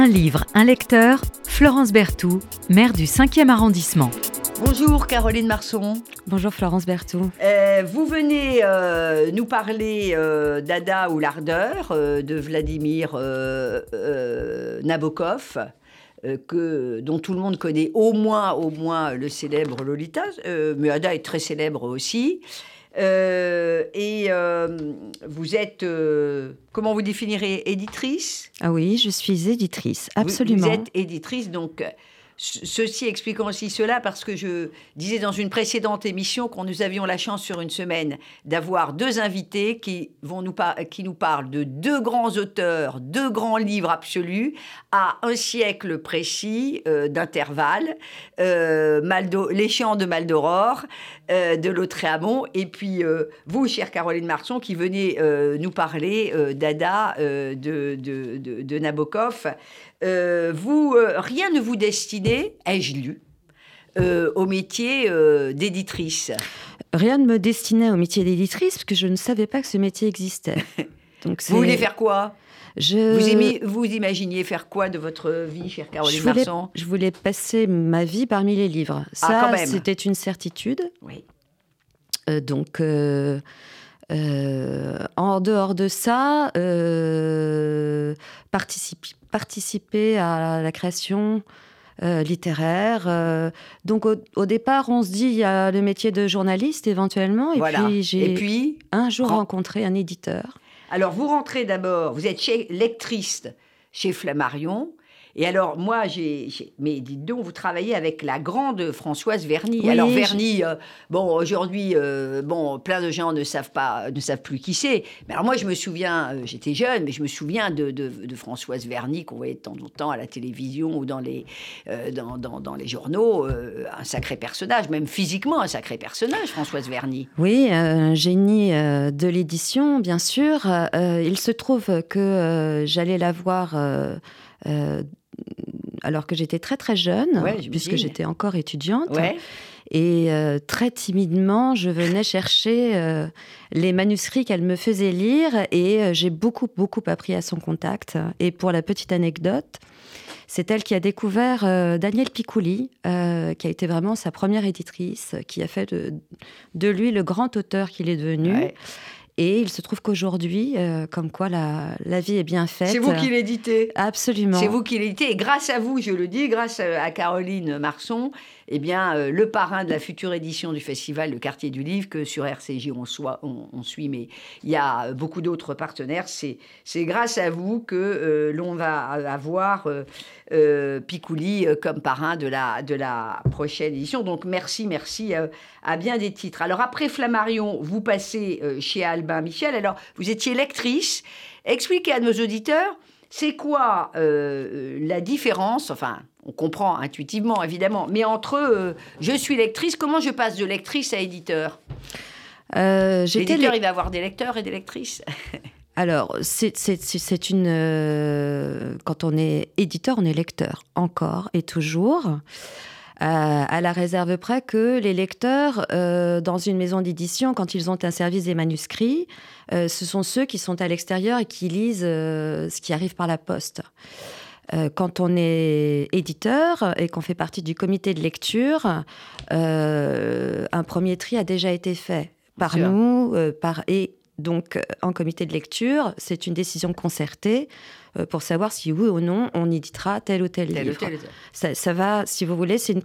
Un livre, un lecteur, Florence Berthoud, maire du 5e arrondissement. Bonjour Caroline Marson. Bonjour Florence Berthoud. Euh, vous venez euh, nous parler euh, d'Ada ou l'ardeur de Vladimir Nabokov. Que, dont tout le monde connaît au moins, au moins le célèbre Lolita, mais Ada est très célèbre aussi. Euh, et euh, vous êtes, euh, comment vous définirez, éditrice? Ah oui, je suis éditrice, absolument. vous êtes éditrice, donc Ceci expliquant aussi cela parce que je disais dans une précédente émission qu'on nous avions la chance sur une semaine d'avoir deux invités qui, vont nous qui nous parlent de deux grands auteurs, deux grands livres absolus à un siècle précis euh, d'intervalle. Euh, Les Chants de Maldoror euh, de Lautréamont et puis euh, vous, chère Caroline Marson, qui venez nous parler d'Ada de, de, Nabokov. Euh, vous, euh, rien ne vous destinait, ai-je lu, euh, au métier d'éditrice Rien ne me destinait au métier d'éditrice parce que je ne savais pas que ce métier existait. Donc vous voulez faire quoi? Je... Vous, vous, imaginiez faire quoi de votre vie, chère Caroline je voulais, Marsan Je voulais passer ma vie parmi les livres. Ah, Ça, c'était une certitude. Oui. donc, euh, en dehors de ça, euh, participer, à la création euh, littéraire. donc au, départ, on se dit il y a le métier de journaliste éventuellement, et puis j'ai un jour rencontré un éditeur. Alors vous rentrez d'abord, vous êtes chez, lectrice chez Flammarion. Et alors, moi, j'ai. Mais dites donc, vous travaillez avec la grande Françoise Verny. alors, Verny, euh, bon, aujourd'hui, euh, bon, plein de gens ne savent pas, ne savent plus qui c'est. Mais alors, moi, je me souviens, euh, j'étais jeune, mais je me souviens de, de, Françoise Verny qu'on voyait de temps en temps à la télévision ou dans les, dans, dans, dans, les journaux. un sacré personnage, même physiquement, un sacré personnage, Françoise Verny. Oui, un génie de l'édition, bien sûr. il se trouve que j'allais la voir alors que j'étais très très jeune, puisque j'étais encore étudiante. Et euh, très timidement, je venais chercher euh, les manuscrits qu'elle me faisait lire et euh, j'ai beaucoup, beaucoup appris à son contact. Et pour la petite anecdote, c'est elle qui a découvert Daniel Picouli, qui a été vraiment sa première éditrice, qui a fait de, lui le grand auteur qu'il est devenu. Et il se trouve qu'aujourd'hui, euh, comme quoi la, la, vie est bien faite. C'est vous qui l'éditez. Absolument. C'est vous qui l'éditez. Et grâce à vous, je le dis, grâce à Caroline Marson, eh bien, euh, le parrain de la future édition du festival Le Quartier du Livre, que sur RCJ on, soit, on, suit, mais il y a beaucoup d'autres partenaires. C'est grâce à vous que euh, l'on va avoir Picouli comme parrain de la, de la prochaine édition. Donc merci, merci à bien des titres. Alors après Flammarion, vous passez chez Albin Michel. Alors vous étiez lectrice. Expliquez à nos auditeurs c'est quoi euh, la différence, enfin, on comprend intuitivement évidemment, mais entre euh, je suis lectrice, comment je passe de lectrice à éditeur? Euh, L'éditeur, il va avoir des lecteurs et des lectrices. Alors, c'est une. Euh, quand on est éditeur, on est lecteur, encore et toujours. Euh, à la réserve près que les lecteurs, euh, dans une maison d'édition, quand ils ont un service des manuscrits, euh, ce sont ceux qui sont à l'extérieur et qui lisent ce qui arrive par la poste. quand on est éditeur et qu'on fait partie du comité de lecture, un premier tri a déjà été fait par nous, par et donc en comité de lecture, c'est une décision concertée euh, pour savoir si oui ou non on éditera tel ou tel, livre. Ça, va, si vous voulez, c'est une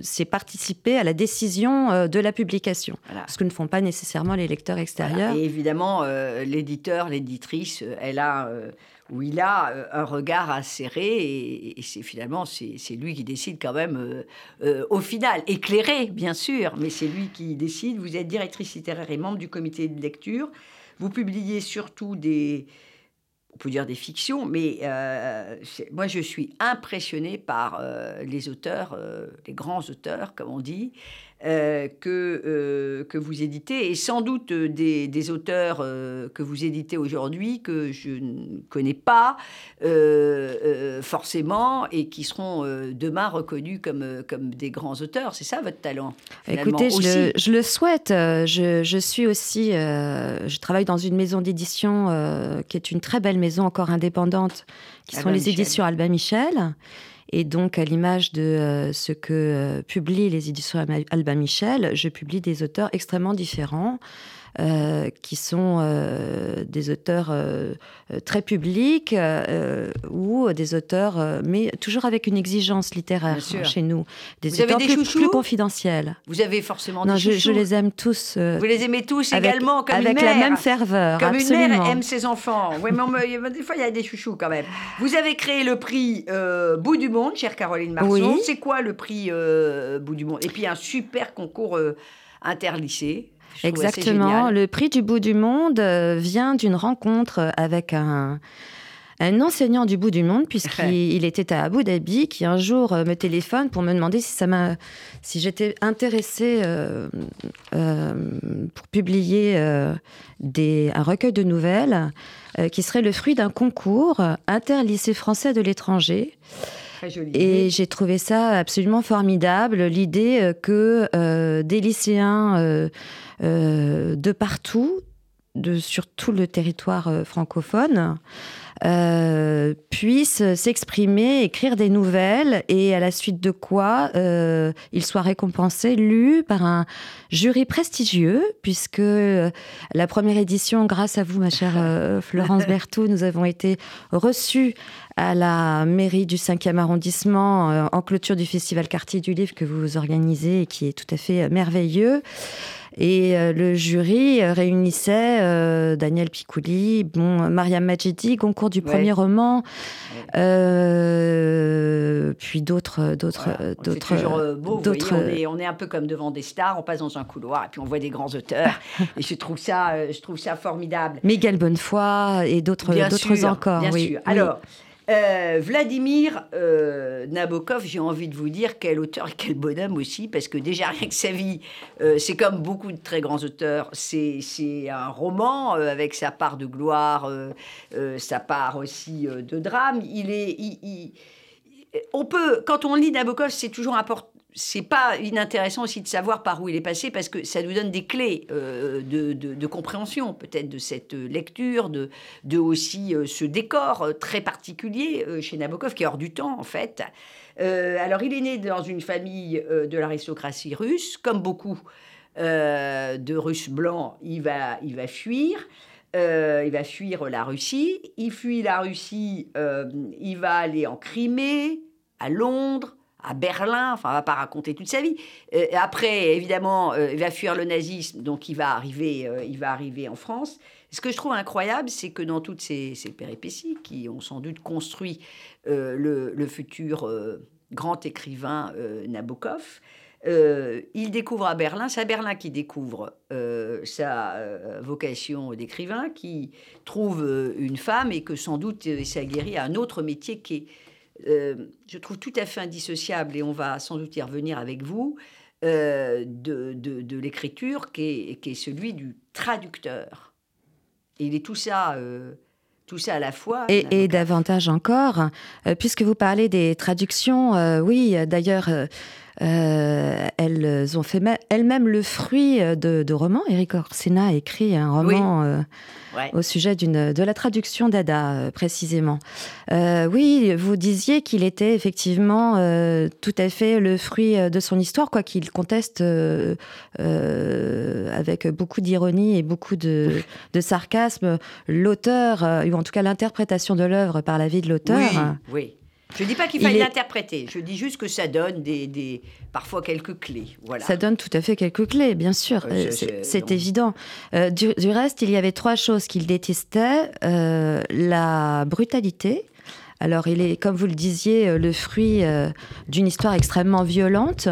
c'est participer à la décision euh, de la publication, ce que ne font pas nécessairement les lecteurs extérieurs. Et évidemment, euh, l'éditeur, l'éditrice, elle a où il a un regard à serrer et, c'est finalement c'est lui qui décide quand même au final, éclairé bien sûr, mais c'est lui qui décide. Vous êtes directrice littéraire et membre du comité de lecture. Vous publiez surtout des, on peut dire des fictions, mais euh, moi je suis impressionnée par euh, les auteurs, euh, les grands auteurs, comme on dit, euh, que, euh, que vous éditez, et sans doute euh, des, des auteurs que vous éditez aujourd'hui que je ne connais pas forcément et qui seront demain reconnus comme, comme des grands auteurs. C'est ça votre talent Écoutez, je le, je le, souhaite. Je, je suis aussi, je travaille dans une maison d'édition qui est une très belle maison encore indépendante, qui sont les éditions Albin Michel. Et donc, à l'image de euh, ce que euh, publient les éditions Albin Michel, je publie des auteurs extrêmement différents. Euh, qui sont euh, des auteurs euh, très publics ou des auteurs, mais toujours avec une exigence littéraire chez nous. Des Vous auteurs avez des plus, plus, confidentiels. Vous avez forcément non, des je, je, les aime tous. Vous les aimez tous également, comme avec une mère. la même ferveur. Comme absolument. une mère aime ses enfants. Oui, mais des fois, il y a des chouchous quand même. Vous avez créé le prix Bout du Monde, chère Caroline Marceau. Oui. C'est quoi le prix Bout du Monde? Et puis un super concours interlycée. Exactement. Le prix du bout du monde euh, vient d'une rencontre avec un, un enseignant du bout du monde, puisqu'il était à Abu Dhabi, qui un jour euh, me téléphone pour me demander si, ça m'a, si j'étais intéressée euh, euh, pour publier euh, des, un recueil de nouvelles euh, qui serait le fruit d'un concours inter-lycée français de l'étranger. Et j'ai trouvé ça absolument formidable, l'idée que euh, des lycéens euh, euh, de partout, de, sur tout le territoire euh, francophone, euh, puissent s'exprimer, écrire des nouvelles et à la suite de quoi euh, ils soient récompensés, lus par un jury prestigieux, puisque la première édition, grâce à vous, ma chère euh, Florence Berthoud, nous avons été reçus à la mairie du 5e arrondissement en clôture du festival Quartier du Livre que vous organisez et qui est tout à fait merveilleux. Et euh, le jury euh, réunissait euh, Daniel Picouli, bon, Mariam Majidi, concours du premier Ouais. roman, puis d'autres, d'autres, Voilà. C'est d'autres, toujours beau, vous d'autres. voyez, on, est, on est un peu comme devant des stars, on passe dans un couloir et puis on voit des grands auteurs. et je trouve ça, je trouve ça formidable. Miguel Bonnefoy et d'autres, Bien d'autres sûr, encore. Bien oui, sûr. oui. Euh, Vladimir euh, Nabokov, j'ai envie de vous dire quel auteur et quel bonhomme aussi, parce que déjà rien que sa vie, euh, c'est comme beaucoup de très grands auteurs, c'est un roman avec sa part de gloire, sa part aussi de drame. Il est, il- il- on peut, quand on lit Nabokov, c'est toujours important. C'est pas inintéressant aussi de savoir par où il est passé parce que ça nous donne des clés euh, de, de- compréhension peut-être de cette lecture, de, de aussi euh, ce décor euh, très particulier chez Nabokov qui est hors du temps en fait. Alors il est né dans une famille de l'aristocratie russe, comme beaucoup de Russes blancs, il va, il va fuir. Il va fuir la Russie. Il fuit la Russie, il va aller en Crimée, à Londres, à Berlin. Enfin, on va pas raconter toute sa vie. Euh, après, évidemment, euh, il va fuir le nazisme, donc il va arriver, euh, il va arriver en France. Ce que je trouve incroyable, c'est que dans toutes ces, péripéties qui ont sans doute construit le, futur grand écrivain Nabokov, il découvre à Berlin, c'est à Berlin qu'il découvre sa vocation d'écrivain, qui trouve une femme et que sans doute ça guérit à un autre métier qui est, euh, je trouve, tout à fait indissociable, et on va sans doute y revenir avec vous, euh, de, de- l'écriture, qui est, qui est celui du traducteur. Et il est tout ça, euh, tout ça à la fois. Et, et davantage encore, euh, puisque vous parlez des traductions, euh, oui, d'ailleurs, euh, euh, elles ont fait elles-mêmes le fruit de, de romans. Eric Orsena a écrit un roman euh, Ouais. au sujet d'une, de la traduction d'Ada, euh, précisément. Euh, oui, vous disiez qu'il était effectivement euh, tout à fait le fruit de son histoire, quoi qu'il conteste euh, euh, avec beaucoup d'ironie et beaucoup de, de sarcasme l'auteur, euh, ou en tout cas l'interprétation de l'œuvre par la vie de l'auteur. Oui, oui. Je ne dis pas qu'il Il faille est- l'interpréter. Je dis juste que ça donne des, des- parfois quelques clés. Voilà. Ça donne tout à fait quelques clés, bien sûr. Euh, Euh, c'est évident. Euh, du, du reste, il y avait trois choses qu'il détestait. Euh, la brutalité. Alors, il est, comme vous le disiez, le fruit d'une histoire extrêmement violente.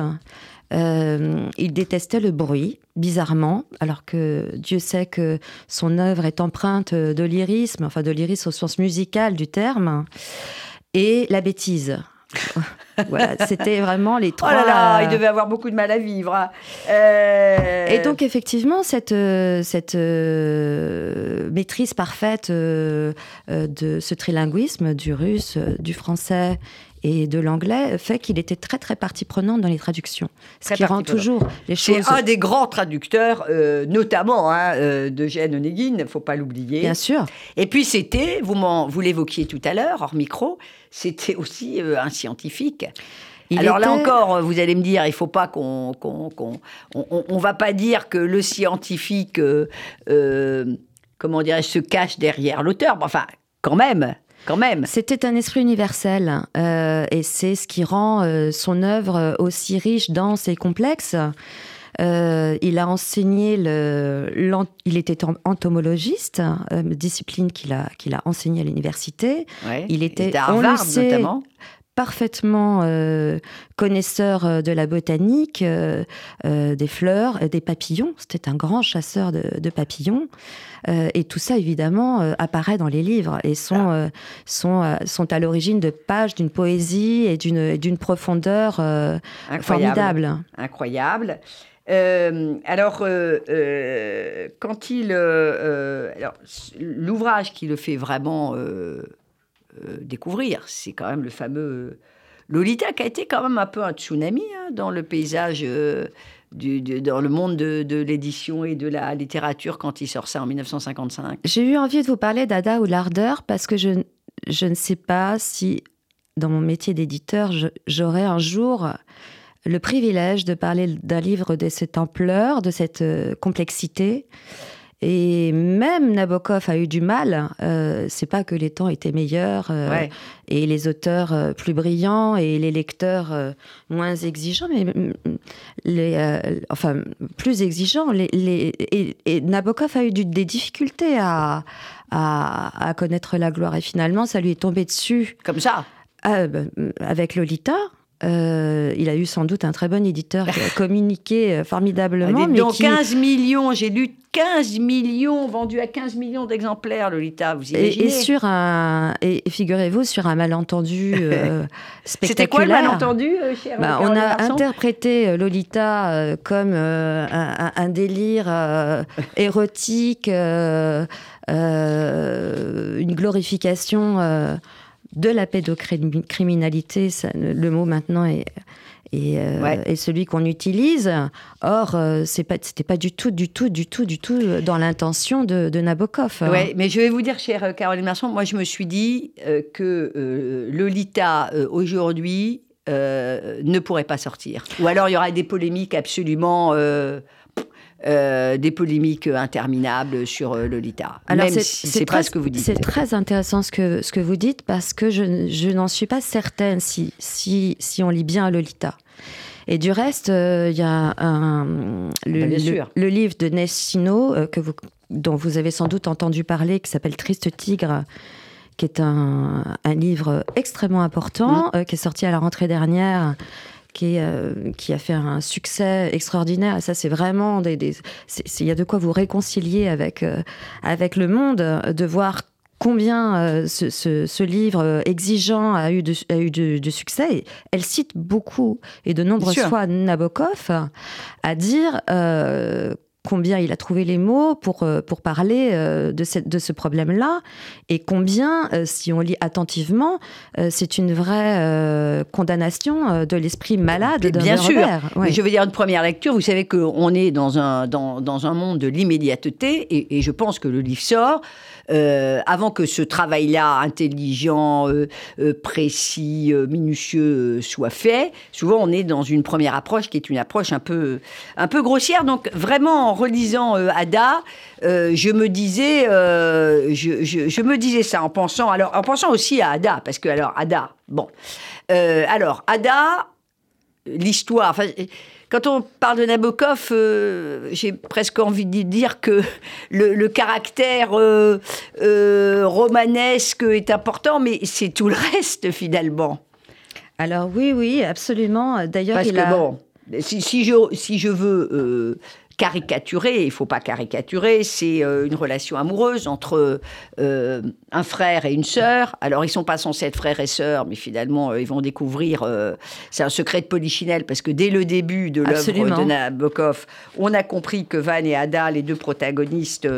Euh, il détestait le bruit, bizarrement, alors que Dieu sait que son œuvre est empreinte de lyrisme, enfin de lyrisme au sens musical du terme, et la bêtise. Voilà, c'était vraiment les trois. Oh là là, il devait avoir beaucoup de mal à vivre. Hein. Euh... Et donc effectivement, cette, euh, cette euh, maîtrise parfaite euh, de ce trilinguisme du russe, du français et de l'anglais fait qu'il était très très partie prenante dans les traductions. Ce qui rend toujours les choses. C'est un des grands traducteurs, euh, notamment hein, euh, d'Eugène Onegin, il ne faut pas l'oublier. Bien sûr. Et puis c'était, vous, vous l'évoquiez tout à l'heure, hors micro, c'était aussi euh, un scientifique. Alors là encore, vous allez me dire, il faut pas qu'on, qu'on, on, va pas dire que le scientifique, euh, comment dirais-je, se cache derrière l'auteur. Enfin, quand même, quand même. C'était un esprit universel euh, et c'est ce qui rend euh, son œuvre aussi riche, dense et complexe. Euh, il a enseigné le, il était entomologiste, discipline qu'il a qu'il a enseigné à l'université. il était, à Harvard notamment parfaitement connaisseur de la botanique, des fleurs, des papillons. C'était un grand chasseur de papillons. Euh, et tout ça, évidemment, euh, apparaît dans les livres et sont, ah. euh, sont, sont à l'origine de pages d'une poésie et d'une profondeur formidable. Incroyable. alors, quand il, l'ouvrage qui le fait vraiment découvrir, c'est quand même le fameux Lolita, qui a été quand même un peu un tsunami hein, dans le paysage dans le monde de, l'édition et de la littérature quand il sort ça en 1955 J'ai eu envie de vous parler d'Ada ou l'ardeur parce que je, je ne sais pas si dans mon métier d'éditeur, j'aurai un jour le privilège de parler d'un livre de cette ampleur, de cette euh, complexité. Et même Nabokov a eu du mal. Euh, c'est pas que les temps étaient meilleurs euh, et les auteurs euh, plus brillants et les lecteurs euh, moins exigeants, mais mm, les, enfin plus exigeants. Les, et, Nabokov a eu des difficultés à, à, connaître la gloire et finalement ça lui est tombé dessus. Comme ça? Bah, avec Lolita. Euh, il a eu sans doute un très bon éditeur qui a communiqué euh, formidablement. mais donc 15 millions, j'ai lu 15 millions, vendus à 15 millions d'exemplaires, Lolita, vous imaginez Et, sur un, et figurez-vous, sur un malentendu euh, spectaculaire. C'était quoi le malentendu, cher bah, On a interprété Lolita comme un, délire érotique, une glorification de la pédocriminalité, le mot maintenant est, euh, celui qu'on utilise. Or, euh, pas, c'était pas du tout, du tout, du tout, du tout dans l'intention de, Nabokov. Oui, mais je vais vous dire, chère Caroline Marchand, moi je me suis dit euh, que Lolita aujourd'hui ne pourrait pas sortir. Ou alors il y aurait des polémiques absolument euh, des polémiques interminables sur euh, Lolita. Alors Même c'est, c'est pas ce que vous dites. C'est très intéressant ce que, ce que vous dites parce que je, je n'en suis pas certaine si, si, si on lit bien Lolita. Et du reste, euh, il y a un, le, le, livre de Nessino que vous, dont vous avez sans doute entendu parler, qui s'appelle Triste Tigre, qui est un, un livre extrêmement important, mmh. qui est sorti à la rentrée dernière qui, euh, qui a fait un succès extraordinaire. ça, c'est vraiment des, il y a de quoi vous réconcilier avec euh, avec le monde, de voir combien euh, ce, ce, livre exigeant a eu de, a eu de, succès. Elle cite beaucoup et de nombreuses fois Nabokov à dire combien il a trouvé les mots pour, euh, pour parler euh, de, cette, de ce problème-là, et combien, euh, si on lit attentivement, c'est une vraie condamnation de l'esprit malade de Bien sûr. Je veux dire, une première lecture, vous savez qu'on est dans un, dans, dans, un monde de l'immédiateté, et, et, je pense que le livre sort. Avant que ce travail-là intelligent, précis, minutieux soit fait, souvent on est dans une première approche qui est une approche un peu, un peu grossière. Donc vraiment, en relisant euh, Ada, euh, je me disais, euh, je, me disais ça en pensant, alors en pensant aussi à Ada, parce que alors Ada, bon, alors Ada, l'histoire. Quand on parle de Nabokov, j'ai presque envie de dire que le, caractère romanesque est important, mais c'est tout le reste finalement. Alors oui, oui, absolument. D'ailleurs, il a... bon, si, je, si je veux caricaturer, il faut pas caricaturer, c'est euh, une relation amoureuse entre euh, un frère et une sœur. Alors ils sont pas censés être frères et sœurs, mais finalement euh, ils vont découvrir. c'est un secret de polichinelle parce que dès le début de l'œuvre de Nabokov, on a compris que Van et Ada, les deux protagonistes,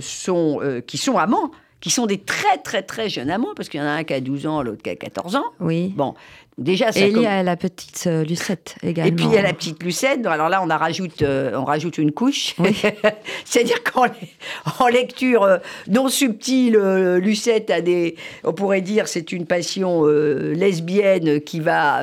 sont qui sont amants qui sont des très très très jeunes amants, parce qu'il y en a un qui a 12 ans, l'autre qui a 14 ans. Oui. Bon, Déjà, et il y a la petite euh, Lucette également. Et puis il y a la petite Lucette. Alors là, on, a rajoute, euh, on rajoute une couche. C'est-à-dire qu'en lecture euh, non subtile, Lucette a des. On pourrait dire c'est une passion lesbienne qui va.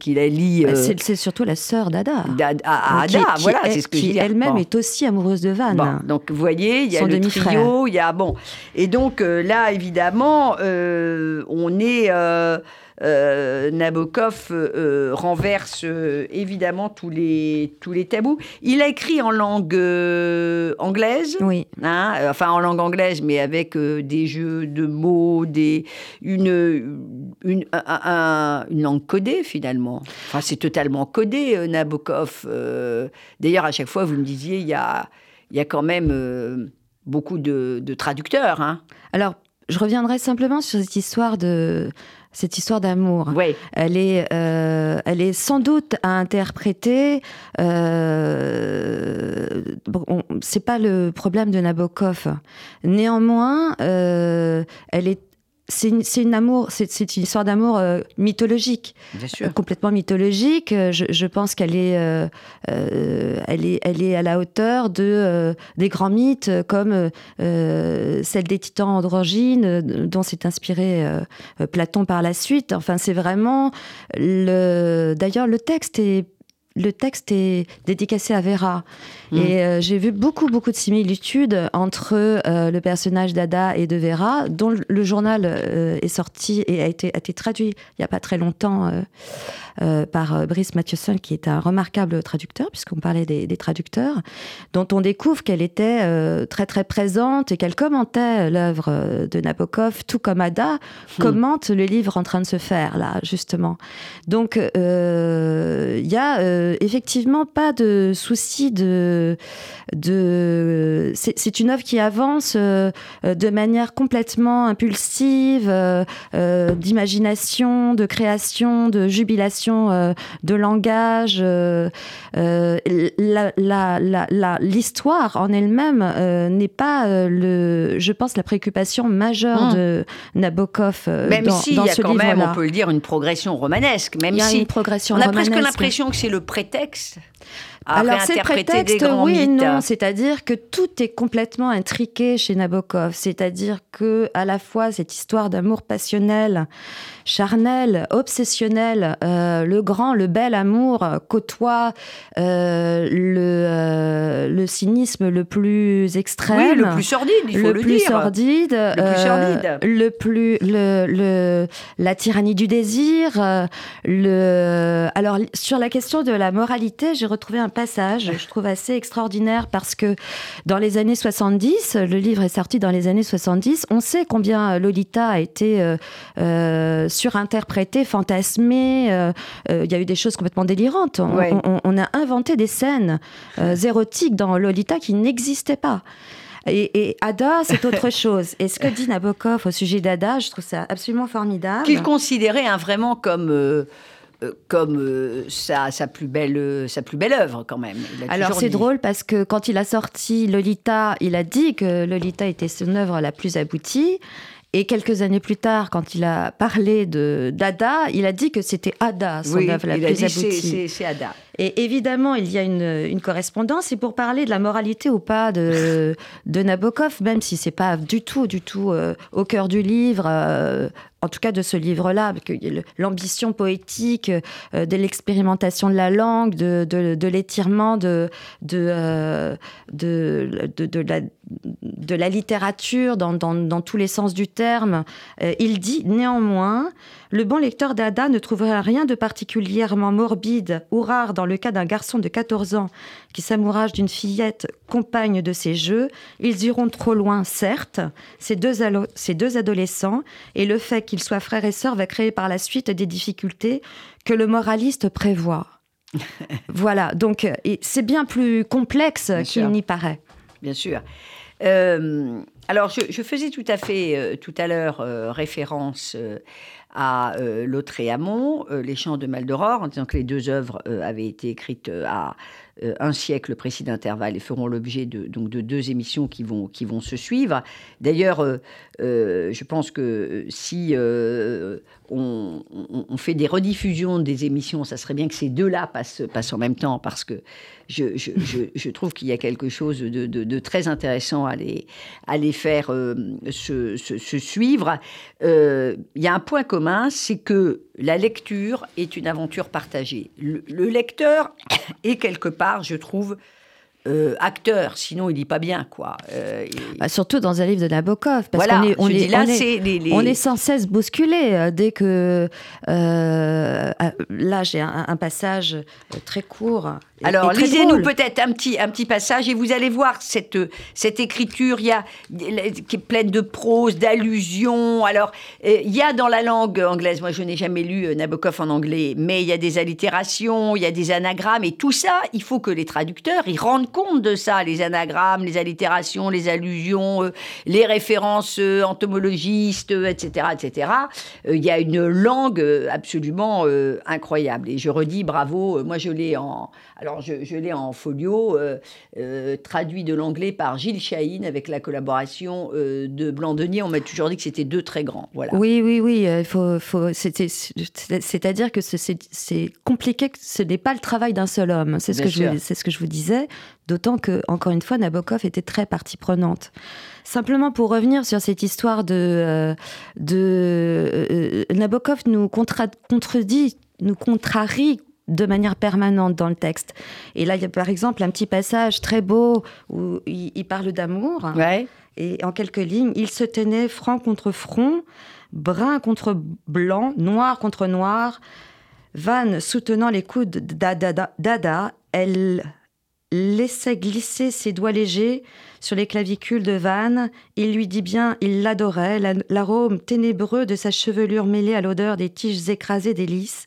qui la lie. Bah, c'est surtout la sœur d'Ada. Ada, voilà, c'est ce que Qui elle-même est aussi amoureuse de Van. donc vous voyez, il y a le trio, il y a. Bon. Et donc là, évidemment, on est. Euh, Nabokov euh, euh, renverse évidemment tous les, tous les tabous. Il a écrit en langue anglaise, oui. Hein, enfin en langue anglaise, mais avec des jeux de mots, des, une, une, une langue codée finalement. Enfin, c'est totalement codé, Nabokov. D'ailleurs, à chaque fois, vous me disiez, il y a, il y a quand même beaucoup de, traducteurs. Hein. Alors, je reviendrai simplement sur cette histoire de cette histoire d'amour. Elle est, euh, elle est sans doute à interpréter. Euh, bon, c'est pas le problème de Nabokov. Néanmoins, euh, elle est c'est une, amour, c'est une histoire d'amour euh, mythologique, euh, complètement mythologique. Euh, je, pense qu'elle est, elle est, elle est à la hauteur de des grands mythes comme celle des titans androgynes, dont s'est inspiré Platon par la suite. Enfin, c'est vraiment le. D'ailleurs, le texte est le texte est dédicacé à Vera. Mm. Et euh, j'ai vu beaucoup, beaucoup de similitudes entre euh, le personnage d'Ada et de Vera, dont le journal euh, est sorti et a été, a été traduit il n'y a pas très longtemps par Brice Mathieuson, qui est un remarquable traducteur, puisqu'on parlait des, des, traducteurs, dont on découvre qu'elle était très, très présente et qu'elle commentait l'œuvre de Nabokov, tout comme Ada mm. commente le livre en train de se faire, là, justement. Donc, il y a effectivement pas de souci de de, c'est une œuvre qui avance euh, de manière complètement impulsive, euh, euh, d'imagination, de création, de jubilation de langage. L'histoire en elle-même n'est pas, le, je pense, la préoccupation majeure hum. de Nabokov. Même y a quand même, on peut le dire, une progression romanesque. Même il si une progression on a presque l'impression que c'est le prétexte alors c'est prétexte, oui et non. C'est-à-dire que tout est complètement intriqué chez Nabokov. C'est-à-dire que à la fois cette histoire d'amour passionnel, charnel, obsessionnel, euh, le grand, le bel amour côtoie euh, le, euh, le cynisme le plus extrême, oui, le plus sordide, il faut le, plus Sordide, le plus sordide, le plus le, le, la tyrannie du désir. le alors sur la question de la moralité, j'ai retrouvé un passage, je trouve assez extraordinaire parce que dans les années 70, le livre est sorti dans les années 70, on sait combien Lolita a été euh, euh, surinterprétée, fantasmée, euh, il y a eu des choses complètement délirantes. On, a inventé des scènes érotiques dans Lolita qui n'existaient pas. Et, Ada, c'est autre chose. Et ce que dit Nabokov au sujet d'Ada, je trouve ça absolument formidable. Qu'il considérait hein, vraiment comme euh, comme euh, sa, plus belle, euh, sa plus belle œuvre quand même. Alors c'est drôle parce que quand il a sorti Lolita, il a dit que Lolita était son œuvre la plus aboutie. Et quelques années plus tard, quand il a parlé de d'Ada, il a dit que c'était Ada son œuvre la plus aboutie. C'est Ada. Et évidemment, il y a une, correspondance. Et pour parler de la moralité ou pas de, Nabokov, même si c'est pas du tout, du tout au cœur du livre, en tout cas de ce livre-là, l'ambition poétique, euh, de l'expérimentation de la langue, de, l'étirement de, euh, la, littérature dans, tous les sens du terme. Euh, il dit néanmoins, le bon lecteur d'Ada ne trouvera rien de particulièrement morbide ou rare dans le cas d'un garçon de 14 ans qui s'amourage d'une fillette compagne de ses jeux. Ils iront trop loin, certes, ces deux, ces deux adolescents, et le fait qu'ils soient frères et sœurs va créer par la suite des difficultés que le moraliste prévoit. voilà, donc c'est bien plus complexe qu'il n'y paraît. Bien sûr. alors, je, faisais tout à fait tout à l'heure référence à euh, Lautréamont, Les Chants de Maldoror, en disant que les deux œuvres avaient été écrites à euh, un siècle précis d'intervalle et feront l'objet de, donc de deux émissions qui vont, qui vont se suivre. D'ailleurs, euh, euh, je pense que si on, fait des rediffusions des émissions, ça serait bien que ces deux-là passent, passent en même temps parce que je, je, je, trouve qu'il y a quelque chose de, de, très intéressant à les, à les faire se, suivre. Il y a un point commun, c'est que la lecture est une aventure partagée. le lecteur est quelque part je trouve, euh, acteur, sinon il dit pas bien, quoi. Euh, bah, surtout dans un livre de Nabokov, parce qu'on est, on est, là, on, est, sans cesse bousculé euh, dès que là j'ai un, passage très court alors, lisez-nous peut-être un petit, un petit passage et vous allez voir cette, cette écriture il y a, qui est pleine de prose, d'allusions. Alors, il y a dans la langue anglaise, moi je n'ai jamais lu Nabokov en anglais, mais il y a des allitérations, il y a des anagrammes et tout ça, il faut que les traducteurs ils rendent compte de ça, les anagrammes, les allitérations, les allusions, euh, les références entomologistes, etc., etc. il y a une langue absolument incroyable et je redis bravo. moi je l'ai en alors, je, l'ai en folio, euh, euh, traduit de l'anglais par Gilles Chahine avec la collaboration euh, de Blandenier. On m'a toujours dit que c'était deux très grands. Voilà. Oui, oui, oui. Faut, faut, C'est-à-dire que c'est compliqué, que ce n'est pas le travail d'un seul homme. C'est ce, que je, ce que je vous disais. D'autant que, encore une fois, Nabokov était très partie prenante. Simplement pour revenir sur cette histoire de, de Nabokov nous contredit, nous contrarie de manière permanente dans le texte. Et là, il y a par exemple un petit passage très beau où il, parle d'amour. Et en quelques lignes, il se tenait front contre front, brun contre blanc, noir contre noir. Van soutenant les coudes d'Ada, elle laissait glisser ses doigts légers sur les clavicules de Van. Il lui dit bien, il l'adorait, l'arôme ténébreux de sa chevelure mêlé à l'odeur des tiges écrasées des lys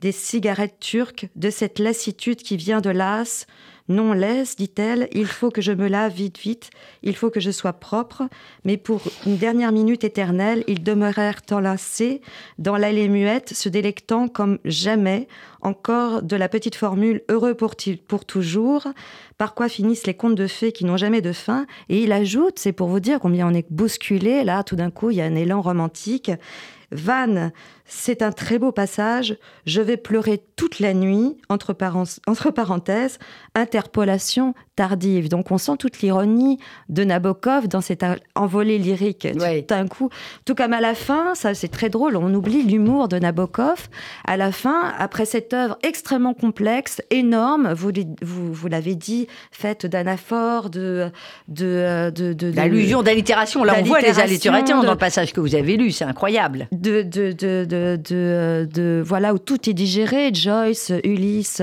des cigarettes turques, de cette lassitude qui vient de l'as. Non, laisse, dit-elle, il faut que je me lave vite, vite, il faut que je sois propre. Mais pour une dernière minute éternelle, ils demeurèrent enlacés dans l'allée muette, se délectant comme jamais encore de la petite formule heureux pour, pour toujours, par quoi finissent les contes de fées qui n'ont jamais de fin? Et il ajoute, c'est pour vous dire combien on est bousculé, là, tout d'un coup, il y a un élan romantique. Van, c'est un très beau passage. Je vais pleurer toute la nuit, entre, parenthèses, interpolation tardive. Donc on sent toute l'ironie de Nabokov dans cette envolée lyrique. Tout d'un coup, tout comme à la fin, ça c'est très drôle, on oublie l'humour de Nabokov. À la fin, après cette œuvre extrêmement complexe, énorme, vous, vous, l'avez dit, faite d'anaphores, de... de, de, de D'allusions, d'allitération. Là, on voit les allitérations dans le passage que vous avez lu, c'est incroyable. De, de, de, de, voilà, où tout est digéré. Joyce, Ulysse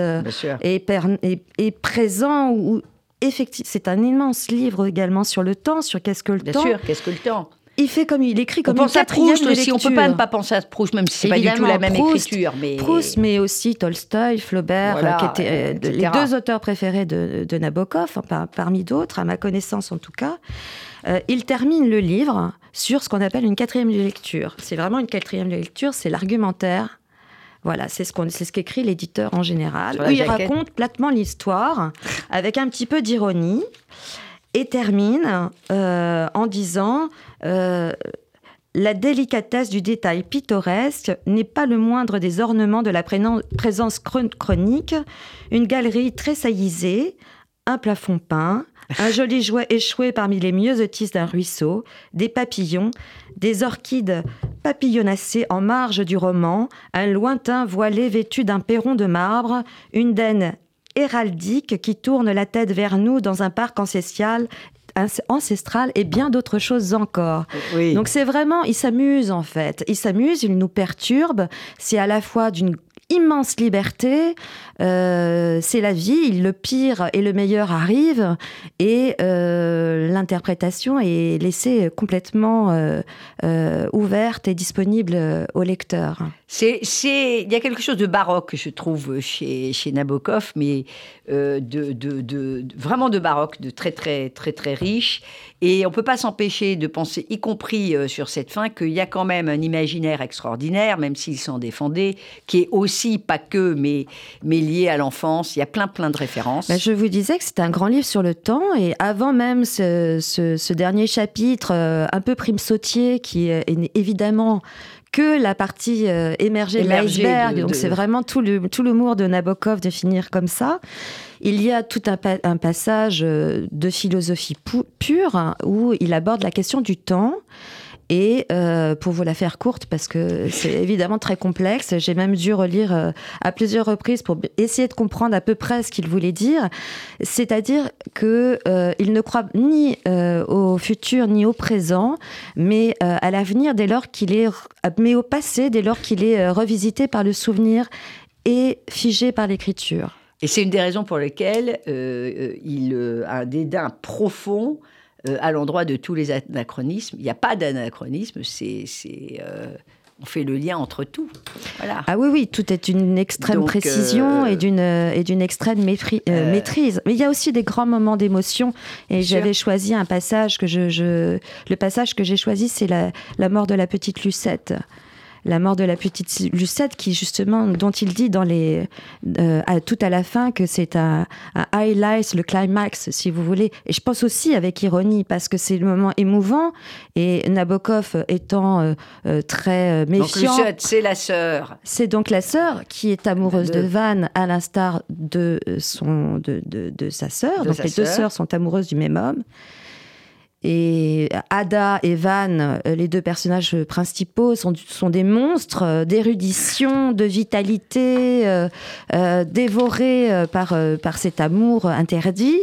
est, est, présent, où, effectivement, c'est un immense livre également sur le temps, sur qu'est-ce que le temps. Bien sûr, qu'est-ce que le temps? Il fait comme il écrit comme on pense à Proust aussi. On peut pas ne pas penser à Proust, même si c'est pas du tout la même écriture. Mais Proust, mais aussi Tolstoï, Flaubert, qui étaient euh, les deux auteurs préférés de, Nabokov, parmi d'autres, à ma connaissance en tout cas. Euh, il termine le livre sur ce qu'on appelle une quatrième lecture. C'est vraiment une quatrième lecture, c'est l'argumentaire voilà, c'est ce qu'on, c'est ce qu'écrit l'éditeur en général. il raconte platement l'histoire avec un petit peu d'ironie et termine euh, en disant euh, la délicatesse du détail pittoresque n'est pas le moindre des ornements de la présence chronique. Une galerie très saillisée, un plafond peint, un joli jouet échoué parmi les myosotis d'un ruisseau, des papillons, des orchides papillonnacées en marge du roman, un lointain voilé vêtu d'un perron de marbre, une daine héraldique qui tourne la tête vers nous dans un parc ancestral ancestral et bien d'autres choses encore. Donc c'est vraiment, il s'amuse en fait. Il s'amuse, il nous perturbe. C'est à la fois d'une immense liberté. Euh, c'est la vie, le pire et le meilleur arrivent et euh, l'interprétation est laissée complètement euh, ouverte et disponible au lecteur. C'est, il y a quelque chose de baroque, je trouve, chez, chez Nabokov, mais de, de, de, vraiment de baroque, de très très très très riche. Et on peut pas s'empêcher de penser, y compris sur cette fin, qu'il y a quand même un imaginaire extraordinaire, même s'il s'en défendait, qui est aussi pas que, mais, mais lié à l'enfance. Il y a plein, plein de références. Ben, je vous disais que c'est un grand livre sur le temps. Et avant même ce, ce, dernier chapitre, euh, un peu prime sautier, qui est évidemment que la partie euh, émergée, de l'iceberg. Donc c'est vraiment tout le tout l'humour de Nabokov de finir comme ça. Il y a tout un, passage euh, de philosophie pure hein, où il aborde la question du temps. Et euh, pour vous la faire courte, parce que c'est évidemment très complexe, j'ai même dû relire euh, à plusieurs reprises pour essayer de comprendre à peu près ce qu'il voulait dire. C'est-à-dire qu'il ne croit ni au futur ni au présent, mais à l'avenir dès lors qu'il est, mais au passé dès lors qu'il est revisité par le souvenir et figé par l'écriture. Et c'est une des raisons pour lesquelles il a un dédain profond euh, à l'endroit de tous les anachronismes. Il n'y a pas d'anachronisme, c'est, euh, on fait le lien entre tout. Voilà. Ah oui, oui, tout est une extrême précision euh, et d'une et d'une extrême maîtrise. Mais il y a aussi des grands moments d'émotion. Et j'avais choisi un passage que je, je, le passage que j'ai choisi, c'est la, la mort de la petite Lucette la mort de la petite Lucette, qui justement, dont il dit dans les, euh, tout à la fin que c'est un, highlight, le climax, si vous voulez. Et je pense aussi avec ironie, parce que c'est le moment émouvant. Et Nabokov étant euh, euh, très méfiant. Donc Lucette, c'est la sœur. C'est donc la sœur qui est amoureuse de, Van, à l'instar de son de, de, sa sœur. Donc les deux sœurs sont amoureuses du même homme. Et Ada et Van, euh, les deux personnages principaux, sont, des monstres euh, d'érudition, de vitalité, euh, dévorés par, par cet amour interdit.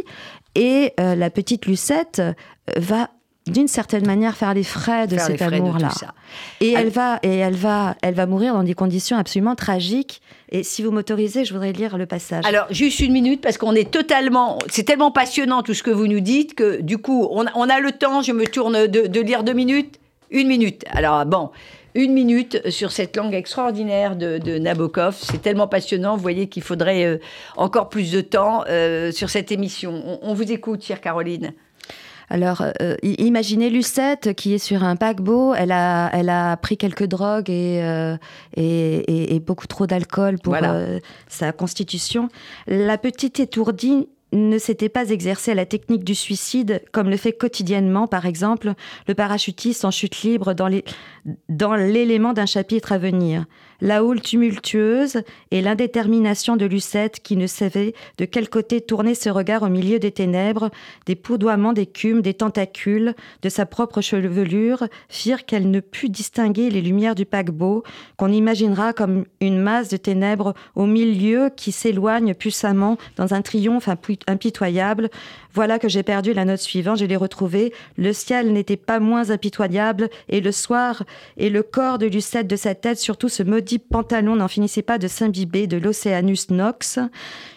Et la petite Lucette va d'une certaine manière faire les frais de cet amour-là. Et elle va et elle va elle va mourir dans des conditions absolument tragiques. Et si vous m'autorisez, je voudrais lire le passage. Alors juste une minute parce qu'on est totalement, c'est tellement passionnant tout ce que vous nous dites que du coup on, a le temps. Je me tourne de, lire deux minutes, une minute. Alors bon. Une minute sur cette langue extraordinaire de, Nabokov. C'est tellement passionnant. Vous voyez qu'il faudrait euh, encore plus de temps euh, sur cette émission. On, on vous écoute, chère Caroline. Alors, euh, imaginez Lucette qui est sur un paquebot, elle a, elle a pris quelques drogues et, euh, et, beaucoup trop d'alcool pour euh, sa constitution. La petite étourdie ne s'était pas exercée à la technique du suicide comme le fait quotidiennement, par exemple, le parachutiste en chute libre dans l'élément d'un chapitre à venir la houle tumultueuse et l'indétermination de Lucette qui ne savait de quel côté tourner ses regards au milieu des ténèbres, des poudroiements d'écume, des tentacules, de sa propre chevelure, firent qu'elle ne put distinguer les lumières du paquebot, qu'on imaginera comme une masse de ténèbres au milieu qui s'éloigne puissamment dans un triomphe impitoyable. Voilà que j'ai perdu la note suivante, je l'ai retrouvée. Le ciel n'était pas moins impitoyable, et le soir, et le corps de Lucette de sa tête, surtout ce maudit pantalon n'en finissait pas de s'imbiber de l'Océanus Nox.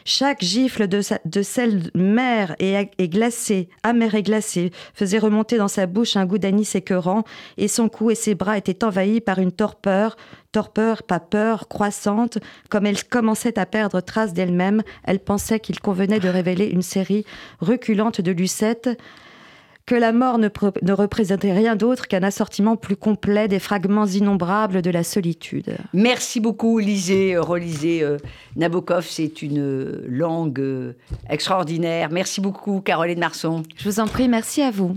Chaque gifle de, sel mer et, et glacé, amer et glacé, faisait remonter dans sa bouche un goût d'anis écœurant, et son cou et ses bras étaient envahis par une torpeur, torpeur, pas peur, croissante, comme elle commençait à perdre trace d'elle-même, elle pensait qu'il convenait de révéler une série reculante de lucettes, que la mort ne, représentait rien d'autre qu'un assortiment plus complet des fragments innombrables de la solitude. Merci beaucoup, lisez, euh, relisez euh, Nabokov, c'est une euh, langue extraordinaire. Merci beaucoup, Caroline Marson. Je vous en prie, merci à vous.